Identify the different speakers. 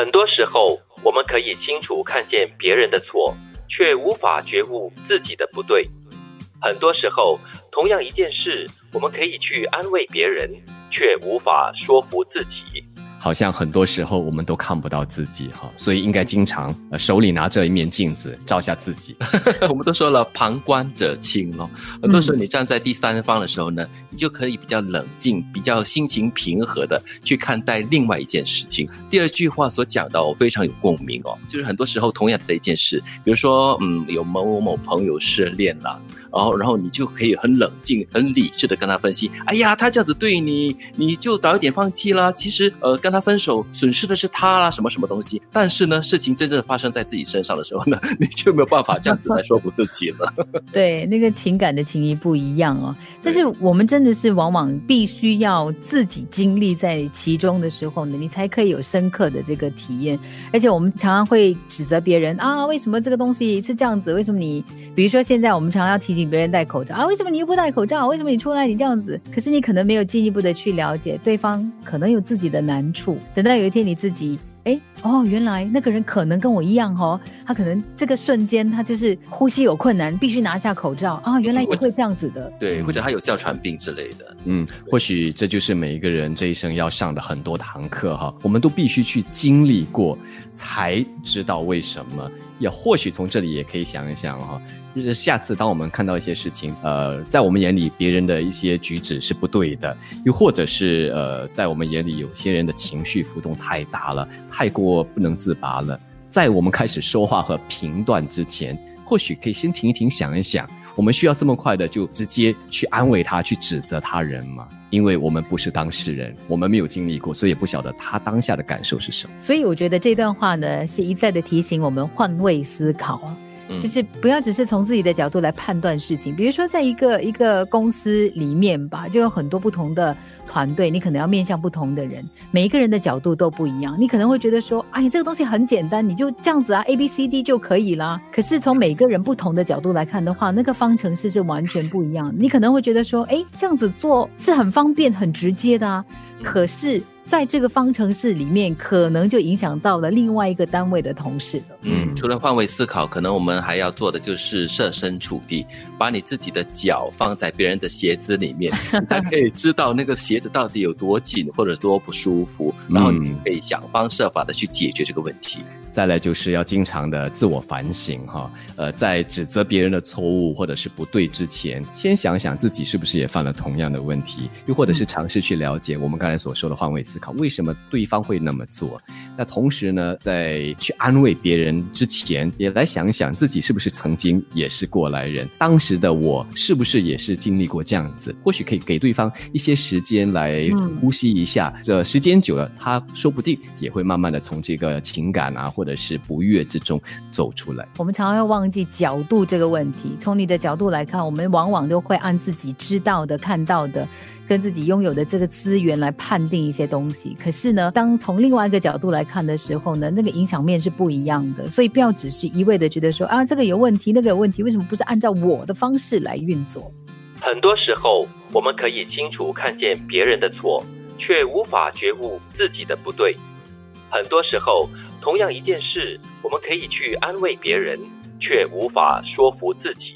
Speaker 1: 很多时候，我们可以清楚看见别人的错，却无法觉悟自己的不对。很多时候，同样一件事，我们可以去安慰别人，却无法说服自己。
Speaker 2: 好像很多时候我们都看不到自己哈，所以应该经常手里拿着一面镜子照下自己。
Speaker 3: 我们都说了，旁观者清哦。很多时候你站在第三方的时候呢，你就可以比较冷静、比较心情平和的去看待另外一件事情。第二句话所讲到，我非常有共鸣哦，就是很多时候同样的一件事，比如说嗯，有某某某朋友失恋了，然后然后你就可以很冷静、很理智的跟他分析，哎呀，他这样子对你，你就早一点放弃啦。其实呃跟。跟他分手，损失的是他啦，什么什么东西？但是呢，事情真正发生在自己身上的时候呢，你就没有办法这样子来说服自己了。
Speaker 4: 对，那个情感的情谊不一样哦。但是我们真的是往往必须要自己经历在其中的时候呢，你才可以有深刻的这个体验。而且我们常常会指责别人啊，为什么这个东西是这样子？为什么你，比如说现在我们常常要提醒别人戴口罩啊，为什么你又不戴口罩？为什么你出来你这样子？可是你可能没有进一步的去了解对方，可能有自己的难处。等到有一天你自己哎哦，原来那个人可能跟我一样哦，他可能这个瞬间他就是呼吸有困难，必须拿下口罩啊，原来也会这样子的，
Speaker 3: 对，或者他有哮喘病之类的，
Speaker 2: 嗯，或许这就是每一个人这一生要上的很多堂课哈，我们都必须去经历过，才知道为什么，也或许从这里也可以想一想哈。就是下次当我们看到一些事情，呃，在我们眼里别人的一些举止是不对的，又或者是呃，在我们眼里有些人的情绪浮动太大了，太过不能自拔了，在我们开始说话和评断之前，或许可以先停一停，想一想，我们需要这么快的就直接去安慰他，去指责他人吗？因为我们不是当事人，我们没有经历过，所以也不晓得他当下的感受是什么。
Speaker 4: 所以我觉得这段话呢，是一再的提醒我们换位思考啊。就是不要只是从自己的角度来判断事情，比如说在一个一个公司里面吧，就有很多不同的团队，你可能要面向不同的人，每一个人的角度都不一样。你可能会觉得说，哎，这个东西很简单，你就这样子啊，A B C D 就可以啦。可是从每个人不同的角度来看的话，那个方程式是完全不一样。你可能会觉得说，哎，这样子做是很方便、很直接的啊。可是。在这个方程式里面，可能就影响到了另外一个单位的同事了。
Speaker 3: 嗯，除了换位思考，可能我们还要做的就是设身处地，把你自己的脚放在别人的鞋子里面，才可以知道那个鞋子到底有多紧或者多不舒服，然后你可以想方设法的去解决这个问题。
Speaker 2: 再来就是要经常的自我反省哈，呃，在指责别人的错误或者是不对之前，先想想自己是不是也犯了同样的问题，又或者是尝试去了解我们刚才所说的换位思考，为什么对方会那么做？那同时呢，在去安慰别人之前，也来想想自己是不是曾经也是过来人，当时的我是不是也是经历过这样子？或许可以给对方一些时间来呼吸一下，这时间久了，他说不定也会慢慢的从这个情感啊。或者是不悦之中走出来。
Speaker 4: 我们常常会忘记角度这个问题。从你的角度来看，我们往往都会按自己知道的、看到的、跟自己拥有的这个资源来判定一些东西。可是呢，当从另外一个角度来看的时候呢，那个影响面是不一样的。所以不要只是一味的觉得说啊，这个有问题，那个有问题，为什么不是按照我的方式来运作？
Speaker 1: 很多时候，我们可以清楚看见别人的错，却无法觉悟自己的不对。很多时候。同样一件事，我们可以去安慰别人，却无法说服自己。